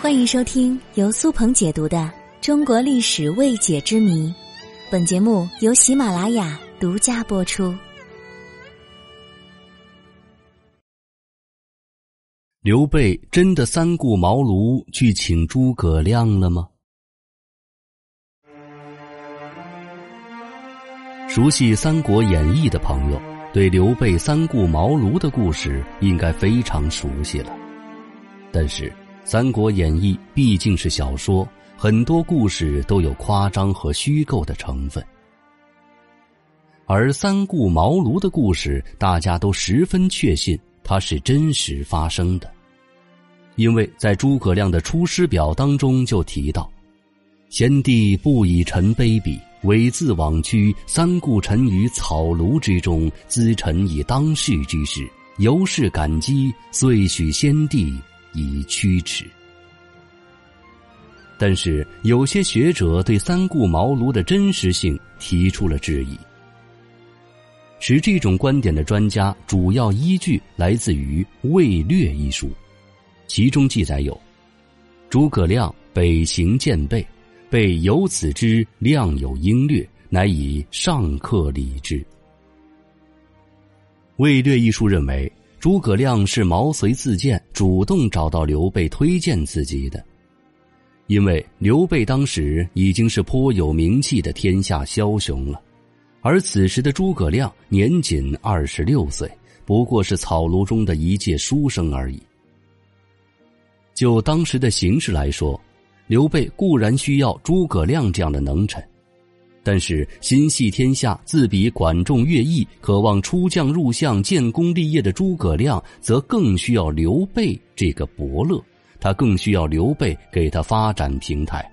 欢迎收听由苏鹏解读的《中国历史未解之谜》，本节目由喜马拉雅独家播出。刘备真的三顾茅庐去请诸葛亮了吗？熟悉《三国演义》的朋友，对刘备三顾茅庐的故事应该非常熟悉了，但是。《三国演义》毕竟是小说，很多故事都有夸张和虚构的成分。而三顾茅庐的故事，大家都十分确信它是真实发生的，因为在诸葛亮的《出师表》当中就提到：“先帝不以臣卑鄙，猥自枉屈，三顾臣于草庐之中，咨臣以当世之事，由是感激，遂许先帝。”以驱驰，但是有些学者对三顾茅庐的真实性提出了质疑。持这种观点的专家主要依据来自于《魏略》一书，其中记载有：诸葛亮北行见备，备有此之亮有英略，乃以上客礼之。《魏略》一书认为。诸葛亮是毛遂自荐，主动找到刘备推荐自己的，因为刘备当时已经是颇有名气的天下枭雄了，而此时的诸葛亮年仅二十六岁，不过是草庐中的一介书生而已。就当时的形势来说，刘备固然需要诸葛亮这样的能臣。但是心系天下、自比管仲、乐毅，渴望出将入相、建功立业的诸葛亮，则更需要刘备这个伯乐，他更需要刘备给他发展平台。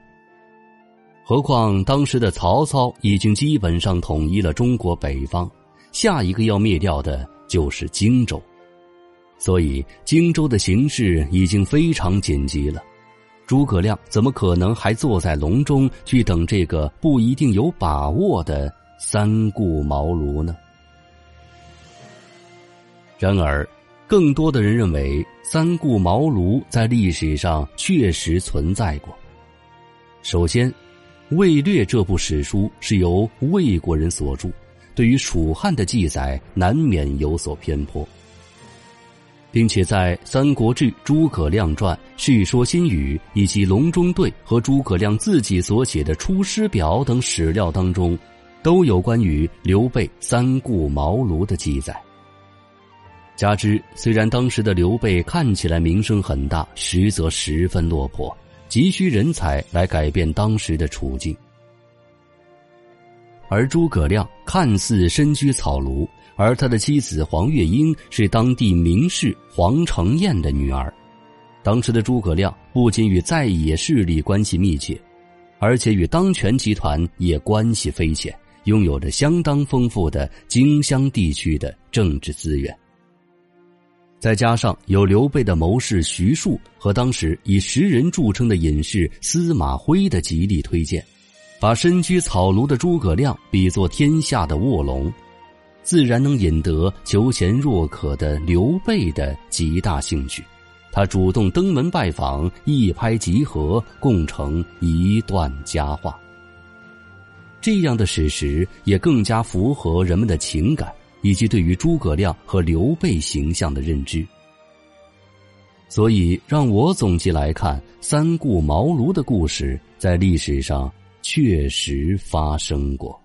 何况当时的曹操已经基本上统一了中国北方，下一个要灭掉的就是荆州，所以荆州的形势已经非常紧急了。诸葛亮怎么可能还坐在笼中去等这个不一定有把握的三顾茅庐呢？然而，更多的人认为三顾茅庐在历史上确实存在过。首先，《魏略》这部史书是由魏国人所著，对于蜀汉的记载难免有所偏颇。并且在《三国志·诸葛亮传》《世说新语》以及《隆中对》和诸葛亮自己所写的《出师表》等史料当中，都有关于刘备三顾茅庐的记载。加之虽然当时的刘备看起来名声很大，实则十分落魄，急需人才来改变当时的处境。而诸葛亮看似身居草庐。而他的妻子黄月英是当地名士黄承彦的女儿。当时的诸葛亮不仅与在野势力关系密切，而且与当权集团也关系匪浅，拥有着相当丰富的荆襄地区的政治资源。再加上有刘备的谋士徐庶和当时以识人著称的隐士司马徽的极力推荐，把身居草庐的诸葛亮比作天下的卧龙。自然能引得求贤若渴的刘备的极大兴趣，他主动登门拜访，一拍即合，共成一段佳话。这样的史实也更加符合人们的情感以及对于诸葛亮和刘备形象的认知。所以，让我总结来看，三顾茅庐的故事在历史上确实发生过。